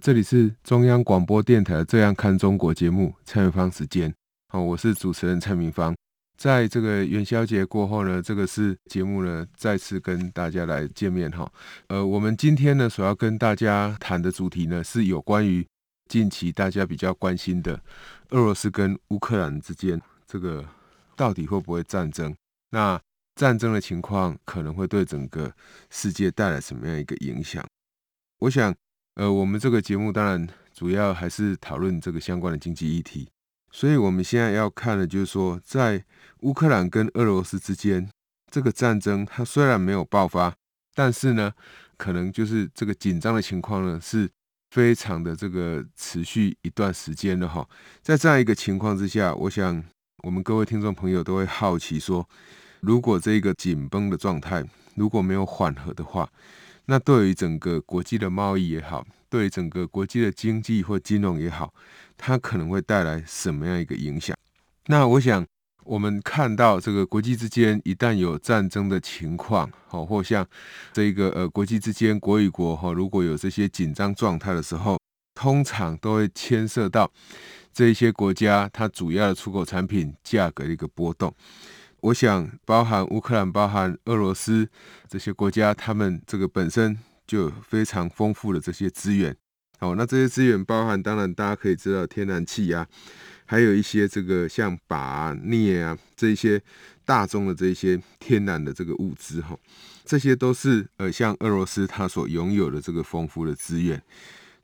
这里是中央广播电台《这样看中国》节目，蔡明芳时间。好，我是主持人蔡明芳。在这个元宵节过后呢，这个是节目呢再次跟大家来见面哈。呃，我们今天呢所要跟大家谈的主题呢是有关于近期大家比较关心的俄罗斯跟乌克兰之间这个到底会不会战争？那战争的情况可能会对整个世界带来什么样一个影响？我想，呃，我们这个节目当然主要还是讨论这个相关的经济议题，所以我们现在要看的，就是说，在乌克兰跟俄罗斯之间这个战争，它虽然没有爆发，但是呢，可能就是这个紧张的情况呢，是非常的这个持续一段时间的哈。在这样一个情况之下，我想我们各位听众朋友都会好奇说，如果这个紧绷的状态如果没有缓和的话，那对于整个国际的贸易也好，对于整个国际的经济或金融也好，它可能会带来什么样一个影响？那我想，我们看到这个国际之间一旦有战争的情况，好，或像这个呃国际之间国与国哈，如果有这些紧张状态的时候，通常都会牵涉到这一些国家它主要的出口产品价格的一个波动。我想，包含乌克兰、包含俄罗斯这些国家，他们这个本身就非常丰富的这些资源。好，那这些资源包含，当然大家可以知道天然气啊，还有一些这个像鈀啊、镍啊这些大宗的这些天然的这个物资哈，这些都是呃像俄罗斯它所拥有的这个丰富的资源。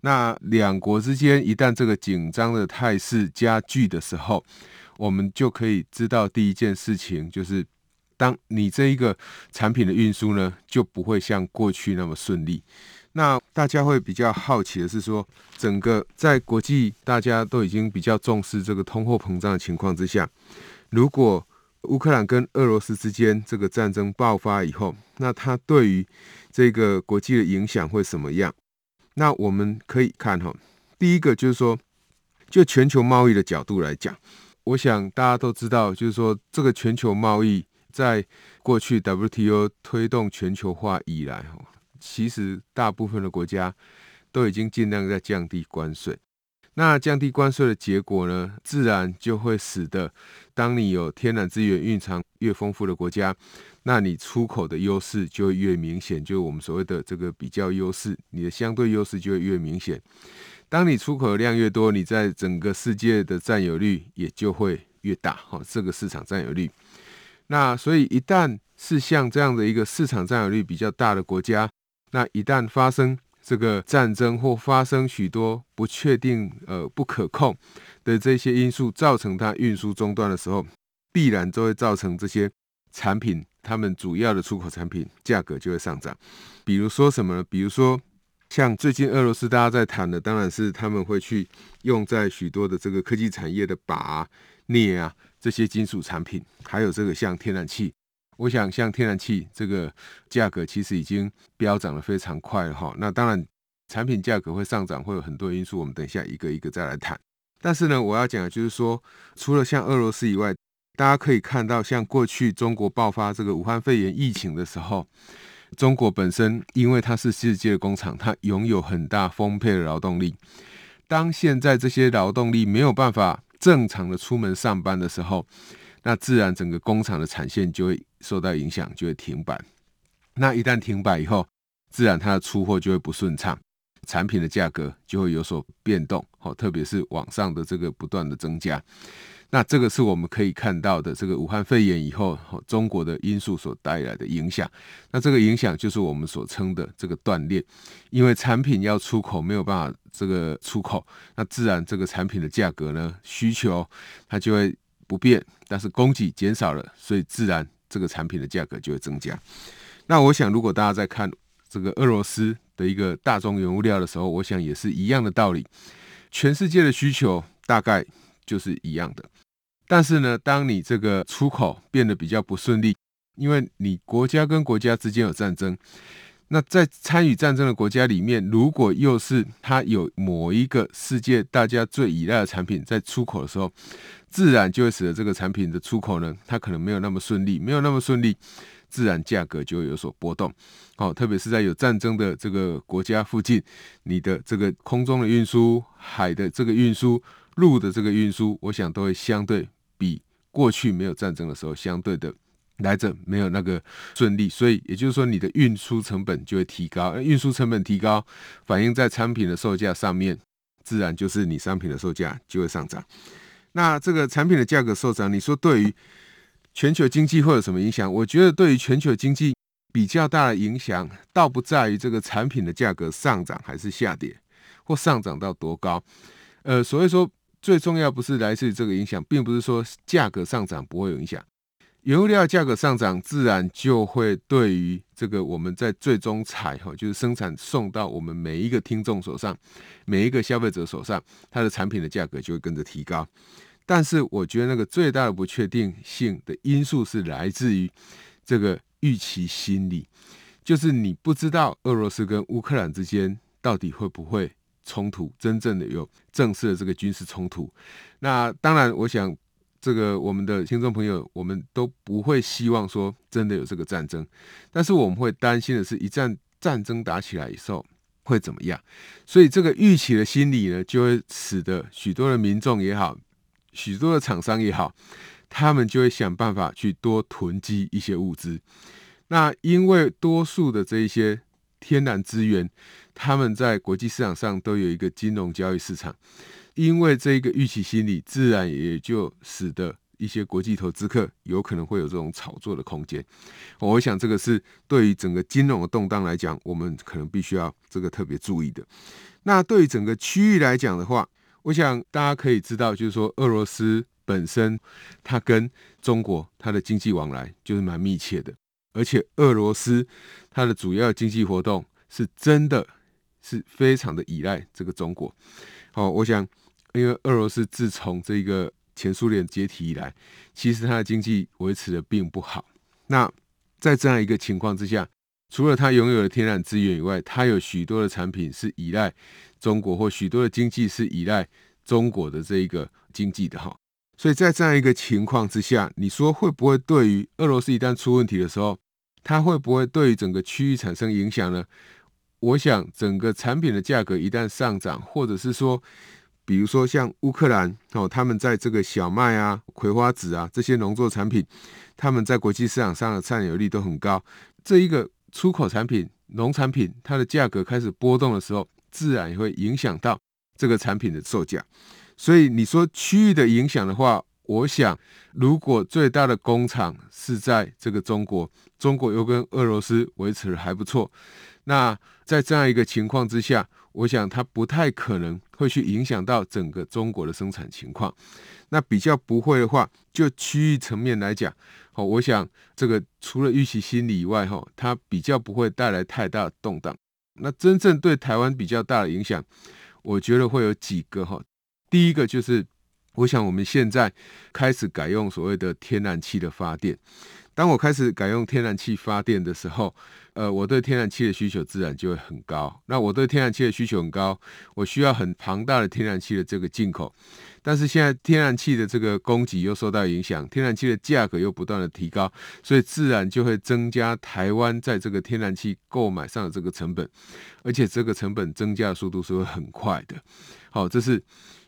那两国之间一旦这个紧张的态势加剧的时候，我们就可以知道第一件事情，就是当你这一个产品的运输呢，就不会像过去那么顺利。那大家会比较好奇的是说，整个在国际大家都已经比较重视这个通货膨胀的情况之下，如果乌克兰跟俄罗斯之间这个战争爆发以后，那它对于这个国际的影响会什么样？那我们可以看哈，第一个就是说，就全球贸易的角度来讲。我想大家都知道，就是说，这个全球贸易在过去 WTO 推动全球化以来，其实大部分的国家都已经尽量在降低关税。那降低关税的结果呢，自然就会使得，当你有天然资源蕴藏越丰富的国家，那你出口的优势就会越明显，就我们所谓的这个比较优势，你的相对优势就会越明显。当你出口量越多，你在整个世界的占有率也就会越大，哈，这个市场占有率。那所以一旦是像这样的一个市场占有率比较大的国家，那一旦发生这个战争或发生许多不确定、呃不可控的这些因素，造成它运输中断的时候，必然就会造成这些产品，他们主要的出口产品价格就会上涨。比如说什么呢？比如说。像最近俄罗斯大家在谈的，当然是他们会去用在许多的这个科技产业的鈀啊、镍啊这些金属产品，还有这个像天然气。我想像天然气这个价格其实已经飙涨得非常快了哈。那当然产品价格会上涨，会有很多因素，我们等一下一个一个再来谈。但是呢，我要讲的就是说，除了像俄罗斯以外，大家可以看到，像过去中国爆发这个武汉肺炎疫情的时候。中国本身，因为它是世界的工厂，它拥有很大丰沛的劳动力。当现在这些劳动力没有办法正常的出门上班的时候，那自然整个工厂的产线就会受到影响，就会停摆。那一旦停摆以后，自然它的出货就会不顺畅，产品的价格就会有所变动。好，特别是网上的这个不断的增加。那这个是我们可以看到的，这个武汉肺炎以后，中国的因素所带来的影响。那这个影响就是我们所称的这个断裂，因为产品要出口没有办法这个出口，那自然这个产品的价格呢，需求它就会不变，但是供给减少了，所以自然这个产品的价格就会增加。那我想，如果大家在看这个俄罗斯的一个大宗原物料的时候，我想也是一样的道理。全世界的需求大概就是一样的。但是呢，当你这个出口变得比较不顺利，因为你国家跟国家之间有战争，那在参与战争的国家里面，如果又是它有某一个世界大家最依赖的产品在出口的时候，自然就会使得这个产品的出口呢，它可能没有那么顺利，没有那么顺利，自然价格就会有所波动。好，特别是在有战争的这个国家附近，你的这个空中的运输、海的这个运输、路的这个运输，我想都会相对比过去没有战争的时候相对的。来者没有那个顺利，所以也就是说，你的运输成本就会提高。运输成本提高，反映在产品的售价上面，自然就是你商品的售价就会上涨。那这个产品的价格上涨，你说对于全球经济会有什么影响？我觉得对于全球经济比较大的影响，倒不在于这个产品的价格上涨还是下跌，或上涨到多高。呃，所以说最重要不是来自于这个影响，并不是说价格上涨不会有影响。原物料价格上涨，自然就会对于这个我们在最终采哈，就是生产送到我们每一个听众手上，每一个消费者手上，它的产品的价格就会跟着提高。但是，我觉得那个最大的不确定性的因素是来自于这个预期心理，就是你不知道俄罗斯跟乌克兰之间到底会不会冲突，真正的有正式的这个军事冲突。那当然，我想。这个我们的听众朋友，我们都不会希望说真的有这个战争，但是我们会担心的是，一战战争打起来以后会怎么样？所以这个预期的心理呢，就会使得许多的民众也好，许多的厂商也好，他们就会想办法去多囤积一些物资。那因为多数的这一些天然资源，他们在国际市场上都有一个金融交易市场。因为这个预期心理，自然也就使得一些国际投资客有可能会有这种炒作的空间。我想这个是对于整个金融的动荡来讲，我们可能必须要这个特别注意的。那对于整个区域来讲的话，我想大家可以知道，就是说俄罗斯本身它跟中国它的经济往来就是蛮密切的，而且俄罗斯它的主要经济活动是真的是非常的依赖这个中国。好，我想。因为俄罗斯自从这个前苏联解体以来，其实它的经济维持的并不好。那在这样一个情况之下，除了它拥有的天然资源以外，它有许多的产品是依赖中国，或许多的经济是依赖中国的这一个经济的哈。所以在这样一个情况之下，你说会不会对于俄罗斯一旦出问题的时候，它会不会对于整个区域产生影响呢？我想，整个产品的价格一旦上涨，或者是说，比如说像乌克兰哦，他们在这个小麦啊、葵花籽啊这些农作产品，他们在国际市场上的占有率都很高。这一个出口产品、农产品，它的价格开始波动的时候，自然也会影响到这个产品的售价。所以你说区域的影响的话，我想如果最大的工厂是在这个中国，中国又跟俄罗斯维持的还不错，那在这样一个情况之下。我想它不太可能会去影响到整个中国的生产情况。那比较不会的话，就区域层面来讲，哦，我想这个除了预期心理以外，哈，它比较不会带来太大的动荡。那真正对台湾比较大的影响，我觉得会有几个哈。第一个就是，我想我们现在开始改用所谓的天然气的发电。当我开始改用天然气发电的时候，呃，我对天然气的需求自然就会很高。那我对天然气的需求很高，我需要很庞大的天然气的这个进口。但是现在天然气的这个供给又受到影响，天然气的价格又不断的提高，所以自然就会增加台湾在这个天然气购买上的这个成本，而且这个成本增加的速度是会很快的。好，这是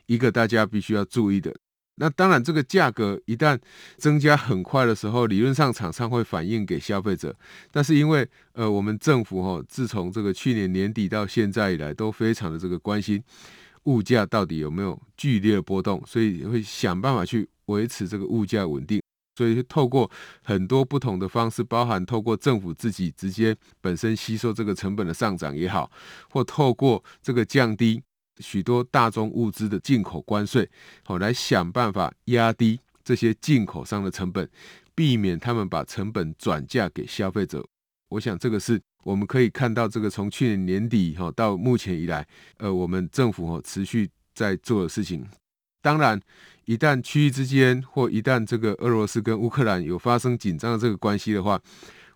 一个大家必须要注意的。那当然，这个价格一旦增加很快的时候，理论上厂商会反映给消费者。但是因为呃，我们政府哈、自从这个去年年底到现在以来，都非常的这个关心物价到底有没有剧烈波动，所以会想办法去维持这个物价稳定。所以透过很多不同的方式，包含透过政府自己直接本身吸收这个成本的上涨也好，或透过这个降低。许多大宗物资的进口关税，好来想办法压低这些进口商的成本，避免他们把成本转嫁给消费者。我想这个是我们可以看到，这个从去年年底哈到目前以来，呃，我们政府哈持续在做的事情。当然，一旦区域之间或一旦这个俄罗斯跟乌克兰有发生紧张的这个关系的话，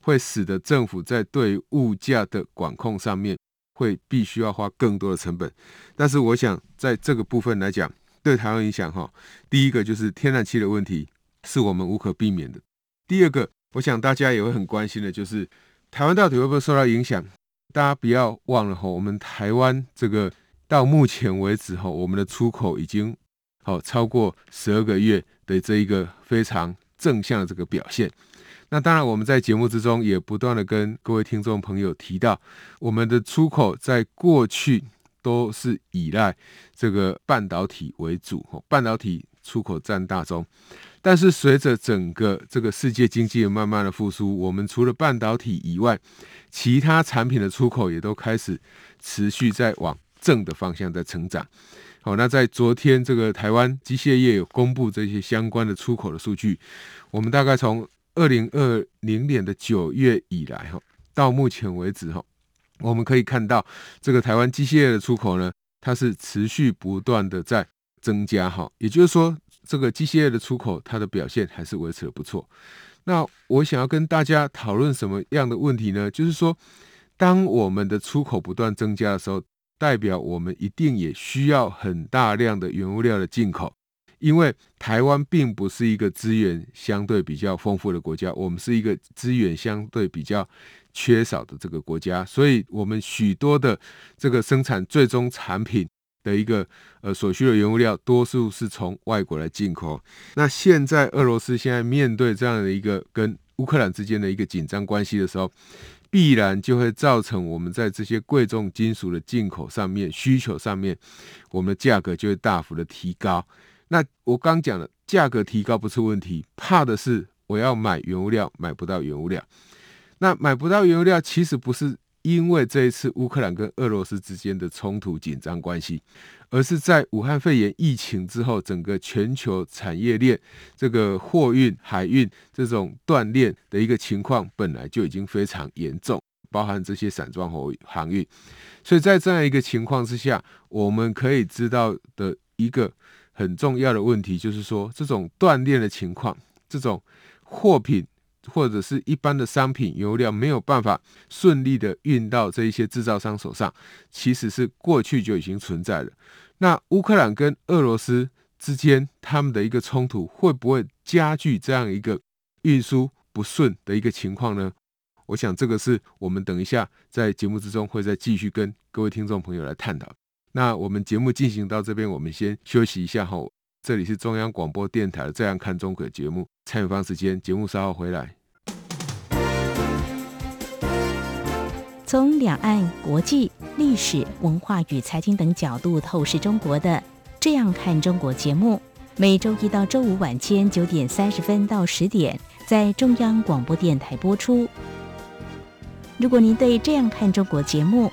会使得政府在对物价的管控上面会必须要花更多的成本。但是，我想在这个部分来讲，对台湾影响哈，第一个就是天然气的问题是我们无可避免的。第二个，我想大家也会很关心的，就是台湾到底会不会受到影响？大家不要忘了哈，我们台湾这个到目前为止哈，我们的出口已经好超过十二个月的这一个非常正向的这个表现。那当然，我们在节目之中也不断的跟各位听众朋友提到，我们的出口在过去都是依赖这个半导体为主，半导体出口占大宗。但是随着整个这个世界经济慢慢的复苏，我们除了半导体以外，其他产品的出口也都开始持续在往正的方向在成长。好，那在昨天这个台湾机械业有公布这些相关的出口的数据，我们大概从二零二零年的九月以来哈，到目前为止哈，我们可以看到这个台湾机械业的出口呢，它是持续不断的在增加哈，也就是说。这个机械业的出口，它的表现还是维持的不错。那我想要跟大家讨论什么样的问题呢？就是说，当我们的出口不断增加的时候，代表我们一定也需要很大量的原物料的进口，因为台湾并不是一个资源相对比较丰富的国家，我们是一个资源相对比较缺少的这个国家，所以我们许多的这个生产最终产品。的一个呃所需的原物料，多数是从外国来进口。那现在俄罗斯现在面对这样的一个跟乌克兰之间的一个紧张关系的时候，必然就会造成我们在这些贵重金属的进口上面需求上面，我们的价格就会大幅的提高。那我刚讲了，价格提高不是问题，怕的是我要买原物料买不到原物料。那买不到原物料，其实不是。因为这一次乌克兰跟俄罗斯之间的冲突紧张关系，而是在武汉肺炎疫情之后，整个全球产业链这个货运、海运这种断链的一个情况，本来就已经非常严重，包含这些散装货航运。所以在这样一个情况之下，我们可以知道的一个很重要的问题，就是说这种断链的情况，这种货品。或者是一般的商品油料没有办法顺利的运到这一些制造商手上，其实是过去就已经存在了。那乌克兰跟俄罗斯之间他们的一个冲突，会不会加剧这样一个运输不顺的一个情况呢？我想这个是我们等一下在节目之中会再继续跟各位听众朋友来探讨。那我们节目进行到这边，我们先休息一下后。这里是中央广播电台《这样看中国》节目，蔡永芳时间，节目稍后回来。从两岸、国际、历史文化与财经等角度透视中国的《这样看中国》节目，每周一到周五晚间九点三十分到十点在中央广播电台播出。如果您对《这样看中国》节目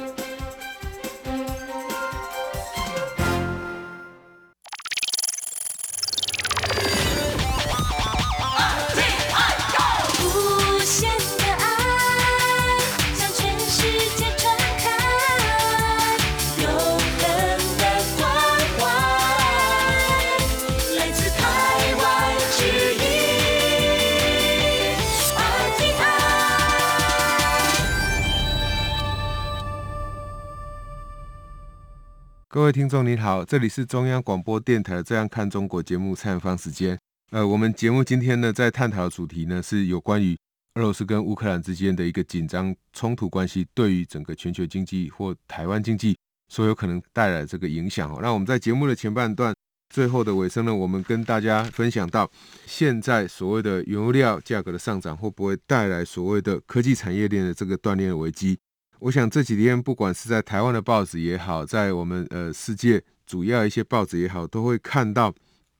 听众您好，这里是中央广播电台《这样看中国》节目采访时间。呃，我们节目今天呢，在探讨的主题呢，是有关于俄罗斯跟乌克兰之间的一个紧张冲突关系，对于整个全球经济或台湾经济所有可能带来这个影响。哦，那我们在节目的前半段，最后的尾声呢，我们跟大家分享到，现在所谓的原物料价格的上涨，会不会带来所谓的科技产业链的这个断裂危机？我想这几天不管是在台湾的报纸也好，在我们呃世界主要一些报纸也好，都会看到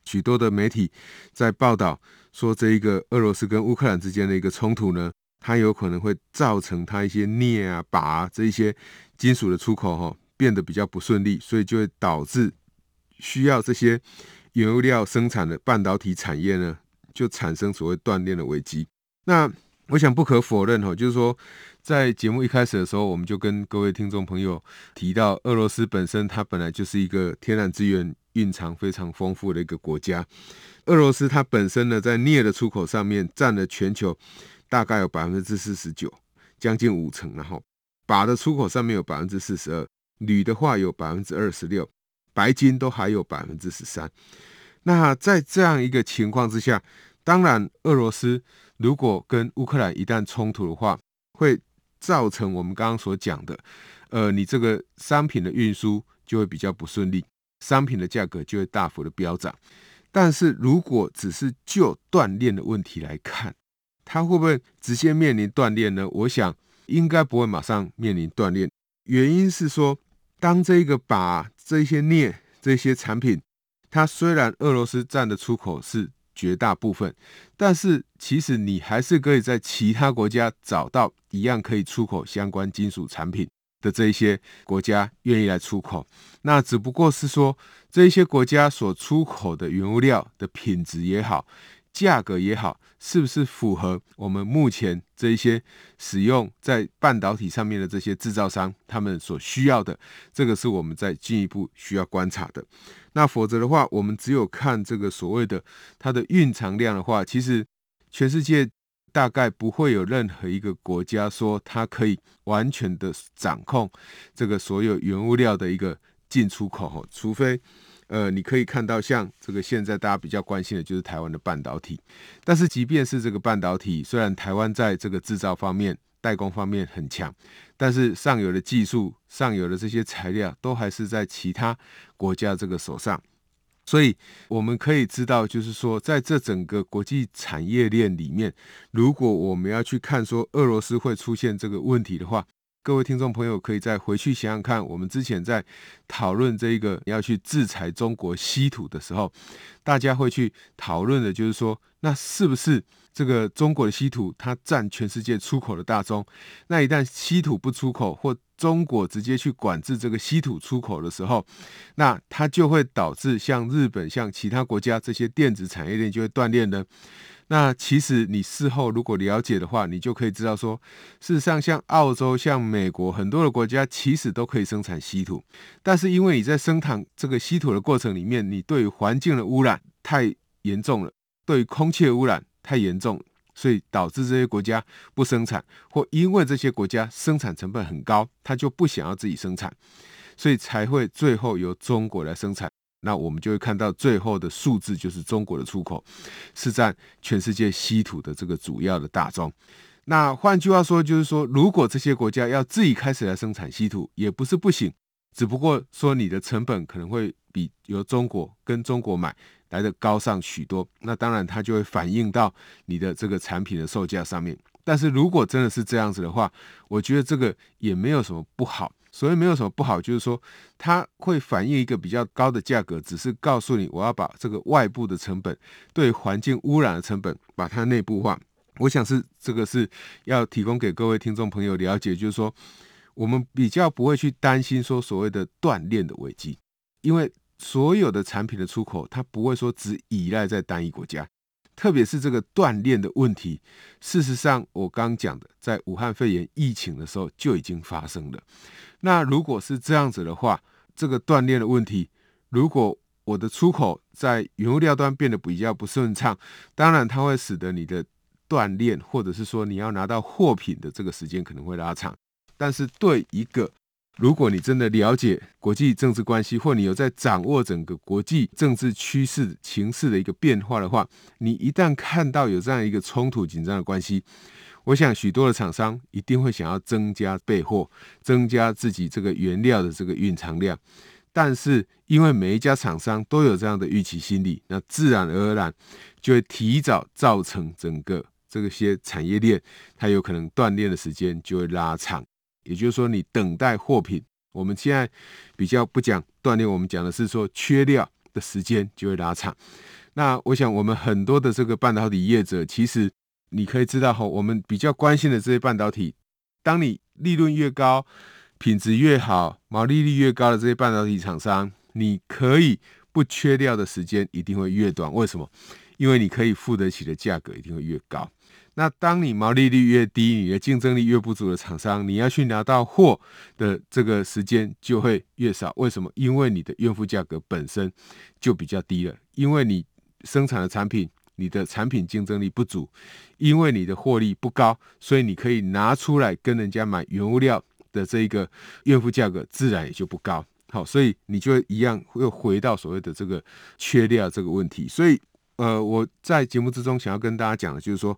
许多的媒体在报道说，这一个俄罗斯跟乌克兰之间的一个冲突呢，它有可能会造成它一些镍啊、鈀啊这一些金属的出口哈、变得比较不顺利，所以就会导致需要这些原物料生产的半导体产业呢，就产生所谓断链的危机。那我想不可否认哈，就是说在节目一开始的时候，我们就跟各位听众朋友提到，俄罗斯本身它本来就是一个天然资源蕴藏非常丰富的一个国家。俄罗斯它本身呢，在镍的出口上面占了全球大概有百分之四十九，将近五成，然后鈀的出口上面有百分之四十二，铝的话有百分之二十六，白金都还有百分之十三。那在这样一个情况之下，当然俄罗斯如果跟乌克兰一旦冲突的话，会造成我们刚刚所讲的，呃，你这个商品的运输就会比较不顺利，商品的价格就会大幅的飙涨。但是如果只是就断链的问题来看，它会不会直接面临断链呢？我想应该不会马上面临断链。原因是说，当这个把这些镍这些产品，它虽然俄罗斯占的出口是。绝大部分，但是其实你还是可以在其他国家找到一样可以出口相关金属产品的这一些国家愿意来出口。那只不过是说，这一些国家所出口的原物料的品质也好，价格也好，是不是符合我们目前这一些使用在半导体上面的这些制造商他们所需要的？这个是我们在进一步需要观察的。那否则的话，我们只有看这个所谓的它的蕴藏量的话，其实全世界大概不会有任何一个国家说它可以完全的掌控这个所有原物料的一个进出口，除非。呃，你可以看到，像这个现在大家比较关心的就是台湾的半导体。但是，即便是这个半导体，虽然台湾在这个制造方面、代工方面很强，但是上游的技术、上游的这些材料都还是在其他国家这个手上。所以，我们可以知道，就是说，在这整个国际产业链里面，如果我们要去看说俄罗斯会出现这个问题的话，各位听众朋友，可以再回去想想看，我们之前在讨论这个要去制裁中国稀土的时候，大家会去讨论的，就是说，那是不是这个中国的稀土它占全世界出口的大宗？那一旦稀土不出口，或中国直接去管制这个稀土出口的时候，那它就会导致像日本、像其他国家这些电子产业链就会断裂呢？那其实你事后如果了解的话，你就可以知道说，事实上像澳洲、像美国很多的国家其实都可以生产稀土，但是因为你在生产这个稀土的过程里面，你对环境的污染太严重了，对空气的污染太严重，所以导致这些国家不生产，或因为这些国家生产成本很高，他就不想要自己生产，所以才会最后由中国来生产。那我们就会看到最后的数字，就是中国的出口是占全世界稀土的这个主要的大宗。那换句话说，就是说，如果这些国家要自己开始来生产稀土，也不是不行，只不过说你的成本可能会比由中国跟中国买来的高上许多。那当然，它就会反映到你的这个产品的售价上面。但是如果真的是这样子的话，我觉得这个也没有什么不好。所以没有什么不好，就是说它会反映一个比较高的价格，只是告诉你我要把这个外部的成本对环境污染的成本把它内部化。我想是这个是要提供给各位听众朋友了解，就是说我们比较不会去担心说所谓的断链的危机，因为所有的产品的出口它不会说只依赖在单一国家。特别是这个断链的问题，事实上，我刚讲的，在武汉肺炎疫情的时候就已经发生了。那如果是这样子的话，这个断链的问题，如果我的出口在原物料端变得比较不顺畅，当然它会使得你的锻炼，或者是说你要拿到货品的这个时间可能会拉长。但是对一个如果你真的了解国际政治关系，或你有在掌握整个国际政治趋势情势的一个变化的话，你一旦看到有这样一个冲突紧张的关系，我想许多的厂商一定会想要增加备货，增加自己这个原料的这个蕴藏量。但是因为每一家厂商都有这样的预期心理，那自然而然就会提早造成整个这个些产业链它有可能断链的时间就会拉长。也就是说，你等待货品，我们现在比较不讲断链，我们讲的是说缺料的时间就会拉长。那我想，我们很多的这个半导体业者，其实你可以知道哈，我们比较关心的这些半导体，当你利润越高、品质越好、毛利率越高的这些半导体厂商，你可以不缺料的时间一定会越短。为什么？因为你可以付得起的价格一定会越高。那当你毛利率越低，你的竞争力越不足的厂商，你要去拿到货的这个时间就会越少。为什么？因为你的愿付价格本身就比较低了，因为你。生产的产品，你的产品竞争力不足，因为你的获利不高，所以你可以拿出来跟人家买原物料的这一个愿付价格自然也就不高。好，所以你就一样又回到所谓的这个缺料这个问题。所以，呃，我在节目之中想要跟大家讲的就是说。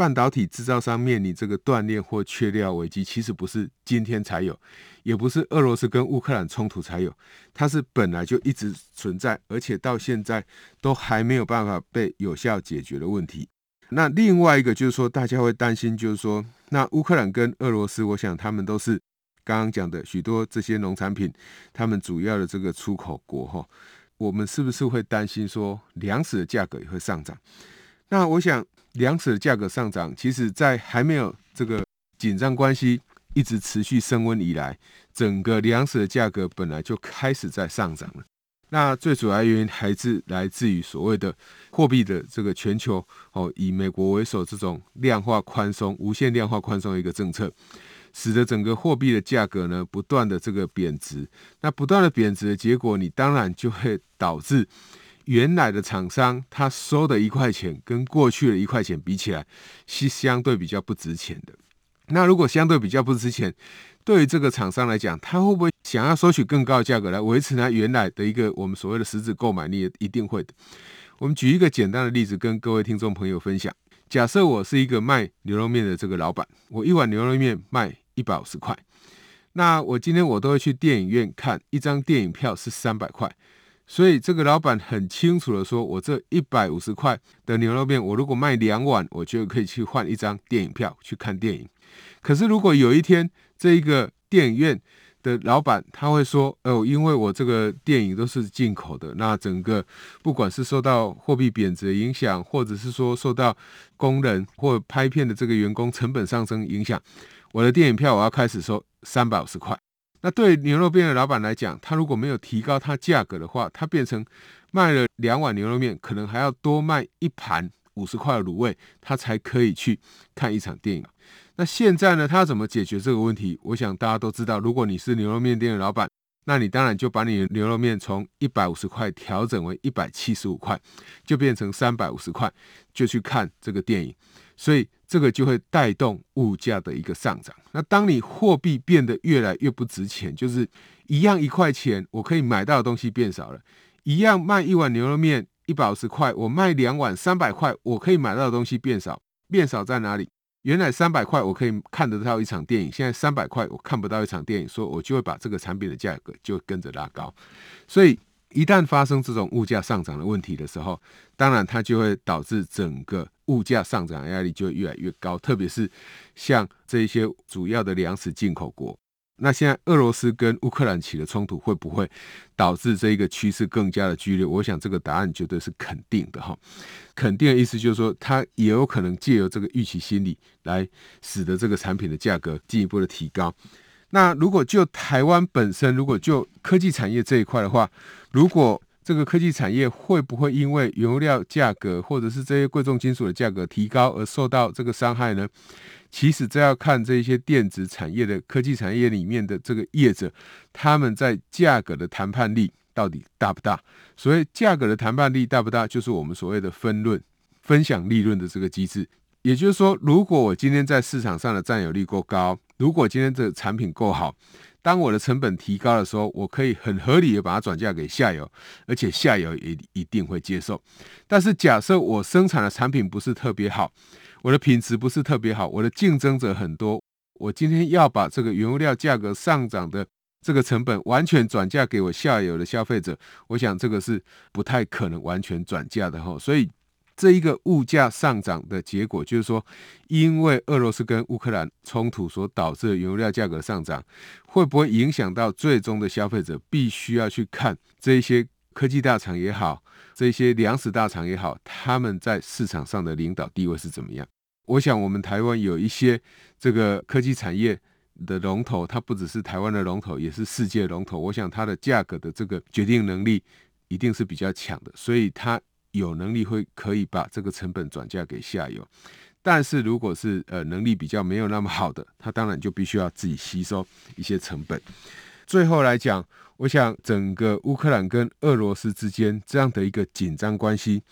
半导体制造商面临这个断链或缺料危机，其实不是今天才有，也不是俄罗斯跟乌克兰冲突才有，它是本来就一直存在，而且到现在都还没有办法被有效解决的问题。那另外一个就是说，大家会担心，就是说，那乌克兰跟俄罗斯，我想他们都是刚刚讲的许多这些农产品，他们主要的这个出口国哈，我们是不是会担心说粮食的价格也会上涨？那我想。粮食的价格上涨，其实，在还没有这个紧张关系一直持续升温以来，整个粮食的价格本来就开始在上涨了。那最主要原因还是来自于所谓的货币的这个全球哦，以美国为首这种量化宽松、无限量化宽松的一个政策，使得整个货币的价格呢不断的这个贬值。那不断的贬值的结果，你当然就会导致。原来的厂商他收的一块钱跟过去的一块钱比起来，是相对比较不值钱的。那如果相对比较不值钱，对于这个厂商来讲，他会不会想要收取更高的价格来维持他原来的一个我们所谓的实质购买力？一定会的。我们举一个简单的例子跟各位听众朋友分享：假设我是一个卖牛肉面的这个老板，我一碗牛肉面卖一百五十块，那我今天我都会去电影院看一张电影票是三百块。所以这个老板很清楚的说，我这一百五十块的牛肉面，我如果卖两碗，我就可以去换一张电影票去看电影。可是如果有一天这一个电影院的老板他会说，哦，因为我这个电影都是进口的，那整个不管是受到货币贬值影响，或者是说受到工人或拍片的这个员工成本上升影响，我的电影票我要开始收三百五十块。那对牛肉面的老板来讲，他如果没有提高他价格的话，他变成卖了两碗牛肉面，可能还要多卖一盘五十块的卤味，他才可以去看一场电影。那现在呢，他要怎么解决这个问题？我想大家都知道，如果你是牛肉面店的老板，那你当然就把你的牛肉面从一百五十块调整为一百七十五块，就变成三百五十块，就去看这个电影。所以这个就会带动物价的一个上涨。那当你货币变得越来越不值钱，就是一样一块钱，我可以买到的东西变少了；一样卖一碗牛肉面一百五十块，我卖两碗三百块，我可以买到的东西变少。变少在哪里？原来三百块我可以看得到一场电影，现在三百块我看不到一场电影，所以我就会把这个产品的价格就跟着拉高。所以。一旦发生这种物价上涨的问题的时候，当然它就会导致整个物价上涨压力就越来越高，特别是像这一些主要的粮食进口国。那现在俄罗斯跟乌克兰起的冲突会不会导致这一个趋势更加的剧烈？我想这个答案绝对是肯定的哈。肯定的意思就是说，它也有可能借由这个预期心理来使得这个产品的价格进一步的提高。那如果就台湾本身，如果就科技产业这一块的话，如果这个科技产业会不会因为原料价格或者是这些贵重金属的价格提高而受到这个伤害呢？其实这要看这些电子产业的科技产业里面的这个业者，他们在价格的谈判力到底大不大？所谓价格的谈判力大不大，就是我们所谓的分论、分享利润的这个机制。也就是说，如果我今天在市场上的占有率够高，如果今天这个产品够好，当我的成本提高的时候，我可以很合理的把它转嫁给下游，而且下游也一定会接受。但是假设我生产的产品不是特别好，我的品质不是特别好，我的竞争者很多，我今天要把这个原物料价格上涨的这个成本完全转嫁给我下游的消费者，我想这个是不太可能完全转嫁的哈。所以这一个物价上涨的结果，就是说，因为俄罗斯跟乌克兰冲突所导致的原油料价格上涨，会不会影响到最终的消费者？必须要去看这一些科技大厂也好，这些粮食大厂也好，他们在市场上的领导地位是怎么样？我想，我们台湾有一些这个科技产业的龙头，它不只是台湾的龙头，也是世界龙头。我想，它的价格的这个决定能力一定是比较强的，所以它有能力会可以把这个成本转嫁给下游。但是，如果是呃能力比较没有那么好的，他当然就必须要自己吸收一些成本。最后来讲，我想整个乌克兰跟俄罗斯之间这样的一个紧张关系，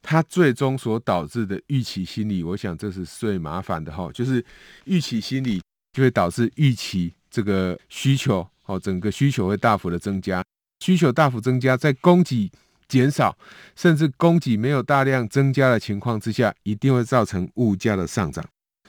它最终所导致的预期心理，我想这是最麻烦的哈，就是预期心理就会导致预期这个需求哦，整个需求会大幅的增加，需求大幅增加，在供给减少，甚至供给没有大量增加的情况之下，一定会造成物价的上涨。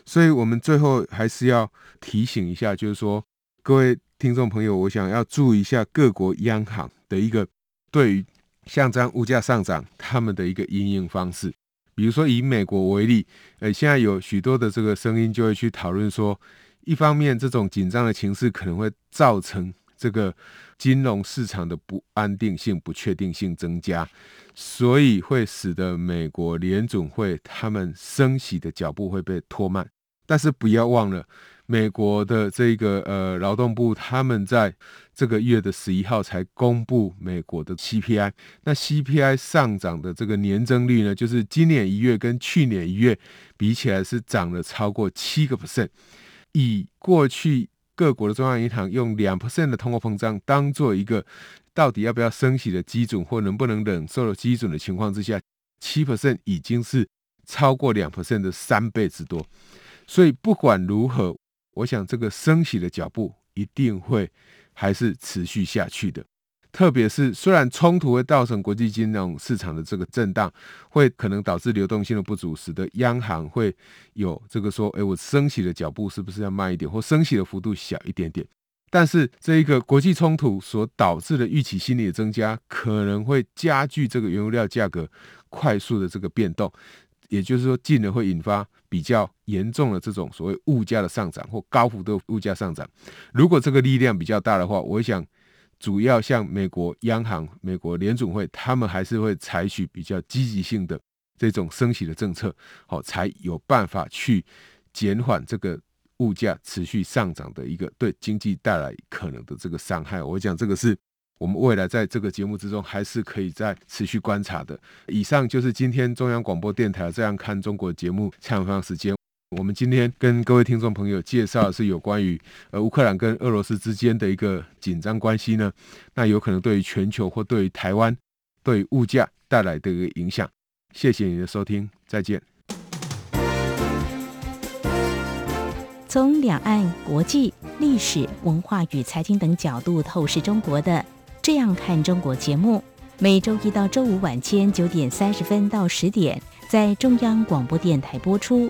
所以，我们最后还是要提醒一下，就是说，各位听众朋友，我想要注意一下各国央行的一个对于像这样物价上涨他们的一个应应方式。比如说，以美国为例，呃，现在有许多的这个声音就会去讨论说，一方面这种紧张的情势可能会造成。这个金融市场的不安定性、不确定性增加，所以会使得美国联总会他们升息的脚步会被拖慢。但是不要忘了，美国的这个呃劳动部他们在这个月的十一号才公布美国的 CPI，那 CPI 上涨的这个年增率呢，就是今年一月跟去年一月比起来是涨了超过七个 percent，以过去。各国的中央银行用两 percent 的通货膨胀当做一个到底要不要升息的基准，或能不能忍受的基准的情况之下，七 percent 已经是超过两 percent 的三倍之多。所以不管如何，我想这个升息的脚步一定会还是持续下去的。特别是，虽然冲突会造成国际金融市场的这个震荡，会可能导致流动性的不足，使得央行会有这个说：“诶，我升息的脚步是不是要慢一点，或升息的幅度小一点点？”但是，这一个国际冲突所导致的预期心理的增加，可能会加剧这个原油料价格快速的这个变动，也就是说，进而会引发比较严重的这种所谓物价的上涨或高幅度物价上涨。如果这个力量比较大的话，我想。主要像美国央行、美国联准会，他们还是会采取比较积极性的这种升息的政策，好，才有办法去减缓这个物价持续上涨的一个对经济带来可能的这个伤害。我讲这个是我们未来在这个节目之中还是可以再持续观察的。以上就是今天中央广播电台这样看中国节目采访时间。我们今天跟各位听众朋友介绍的是有关于呃乌克兰跟俄罗斯之间的一个紧张关系呢，那有可能对于全球或对于台湾对物价带来的一个影响。谢谢你的收听，再见。从两岸、国际、历史文化与财经等角度透视中国的《这样看中国》节目，每周一到周五晚间九点三十分到十点在中央广播电台播出。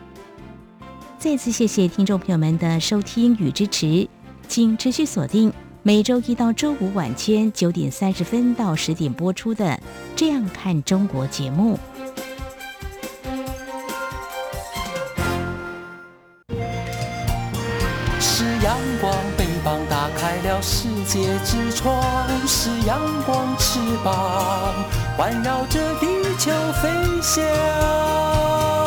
再次谢谢听众朋友们的收听与支持，请持续锁定每周一到周五晚间九点三十分到十点播出的《这样看中国》节目。是阳光，翅膀打开了世界之窗；是阳光，翅膀环绕着地球飞翔。